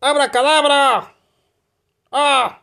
¡Abra cadabra! ¡Ah!